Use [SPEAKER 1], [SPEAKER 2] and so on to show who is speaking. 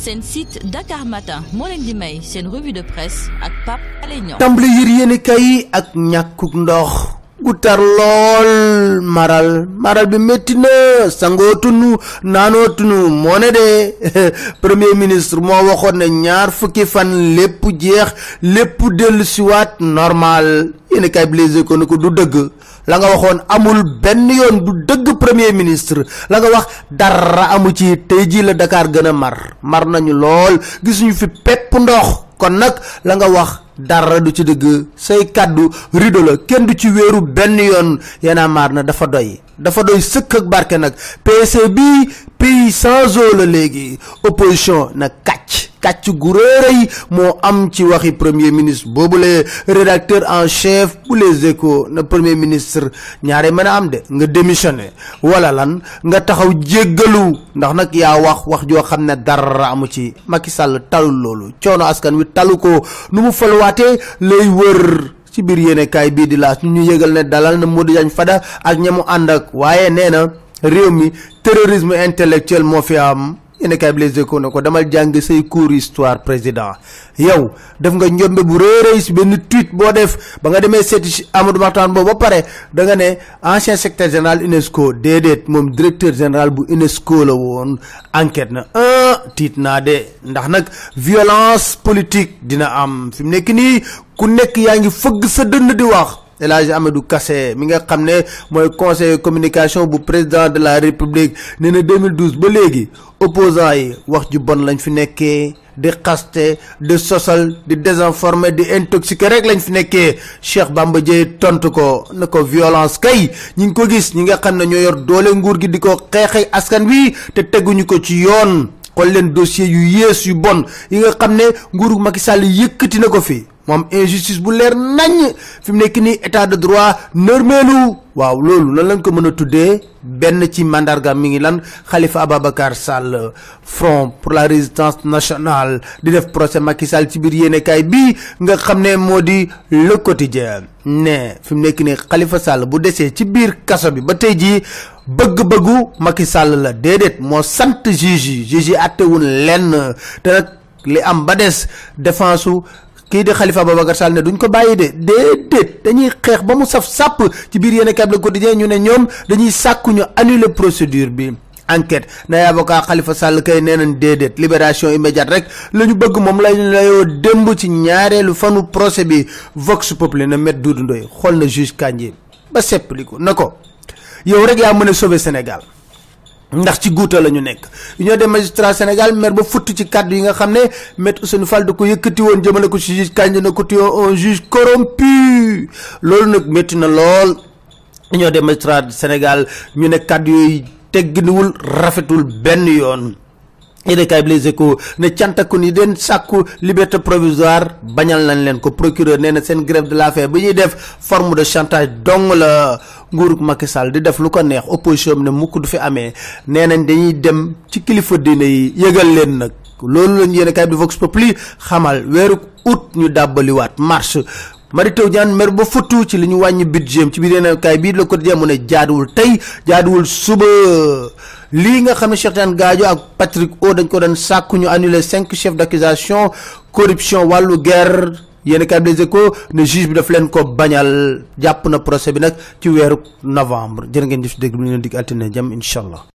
[SPEAKER 1] seen site Dakar Matin moo leen di may revue de presse ak Pape Alé Niang.
[SPEAKER 2] Kay ak ñàkkuk ndox gu tar lool maral maral bi métti na sangootunu naanootunu moo ne de. Premier ministre moo waxoon ne ñaar fukki fan lépp jeex lépp dellu siwaat normal. Yéene kay blésé ko ne ko du dëgg. La nga waxoon amul benn yoon du dëgg premier ministre. La nga wax dara amu ci. Tey la Dakar gën a mar. Mar nañu lool. Gisuñu fi pepp ndox. Kon nag la nga wax dara du ci dëgg say kàddu rido la kenn du ci wéeru benn yoon. Yana maar na dafa doy. Dafa doy sëkk ak barke nag. PC bi pays sans eau léegi. Opposition na kàcc gu réeréy moo am ci waxi premier ministre boobule. Rédacteur en chef bu les na premier ministre ñaare mën a am de nga démissionné. Wala lan nga taxaw jéggalu. Ndax nag yaa wax wax joo xam ne dara amu ci. Macky Sall talul loolu. Coono askan wi talu ko. Nu mu falwaatee lay wër. Ci biir yéene kaay bii di laas ñu yëgal ne dalal na Modou Diagne Fada ak ñamu ànd ak. Waaye nee na réew mi terrorisme intellectuel moo fi am yéen kay bi les échos ne ko demal jàng say cours histoire président. Yow def nga njombe bu réeréy si benn tweet boo def ba nga seeti si Amadou Mahtar boobu ba pare da nga ne ancien secrétaire général UNESCO déedéet moom directeur général bu UNESCO la woon. Enquête na un tiit naa de ndax nag violence politique dina am. Fi mu nekk nii ku nekk yaa ngi fëgg sa dënn di wax El Hadj Amadou Kassé mi nga xam ne mooy communication bu président de la république nee na 2012 ba léegi. Opposants yi wax ju bon lañ fi nekkee di xaste di sosal di désinformer di intoxiquer rek lañ fi nekkee. Cheikh Bamba Dièye tontu ko ko violence kay ñi ko gis ñi nga xam ne yor doole nguur gi di ko xeexay askan wi te teguñu ko ci yoon. Xool leen dossier yu yées yu bon yi nga xam ne nguuru Macky Sall yëkkati na fi moom injustice bu leer nañ fi mu nekk nii état de droit nërmeelu. waaw loolu lan lañ ko mën a tuddee? Benn ci mandarga mi ngi lan? Khalifa Ababacar Sall front pour la résistance nationale di def procès Macky Sall ci biir yéenekaay bii nga xam ne moo di le quotidien. Ne fi mu nekk nii Khalifa Sall bu desee ci biir kaso bi ba tey jii bëgg-bëggu Macky Sall la déedéet moo sant juge juge yi àttewun lenn. Nag li am ba des défense su kii di Khalifa Babacar Sall ne duñ ko bàyyi de déedéet dañuy xeex ba mu saf sàpp ci biir yéen a le quotidien ñu ne ñoom dañuy sàkku ñu annuler procédure bi. Enquête nay avocat Khalifa Sall kay nee nañ déedéet libération immédiate rek la ñu bëgg moom lañ layoo démb ci ñaareelu fanu procès bi Vox Populi na met Doudou Ndoye xool na juge Kandji ba seppali ko na ko yow rek yaa mën a sauver Sénégal ndax ci guuta la ñu nekk. Union des magistrats Sénégal mer ba futt ci kàddu yi nga xam ne maître Fall da ko yëkkati woon jëmale ko ci juge Kandji na ko un juge corrompu. Loolu na ñu tegginuwul rafetul yoon yéen kay bi les échos ne cantakun yi den sàkku liberté provisoire bañal nañ leen ko. Procureur seen grève de la faim bi ñuy def forme de chantage dong la nguurug Macky Sall di def lu ko neex. Opposition bi ne mukk du fi amee. Nee nañ dañuy dem ci kilifa diine yi yëgal leen nag. Loolu lañ yéen kay bi Vox Populi xamal weeru août ñu dàbbaliwaat marche. Mary Teuw Niane mer ba futtu ci li ñu wàññi budget ci biir yeneen kaay bii Le Quotidien mu ne tey jaaduwul suba lii nga xam ne Cheikh Tidiane Gadio ak Patrick O dañ ko doon sàkku ñu annuler cinq chefs d'accusation corruption wàllu guerre. Yéen kaay bi Les Échos ne juge bi daf leen ko bañal. Jàpp na procès bi nag ci weeru novembre. Jërë ngeen jëf dégg leen dig altine jàmm incha allah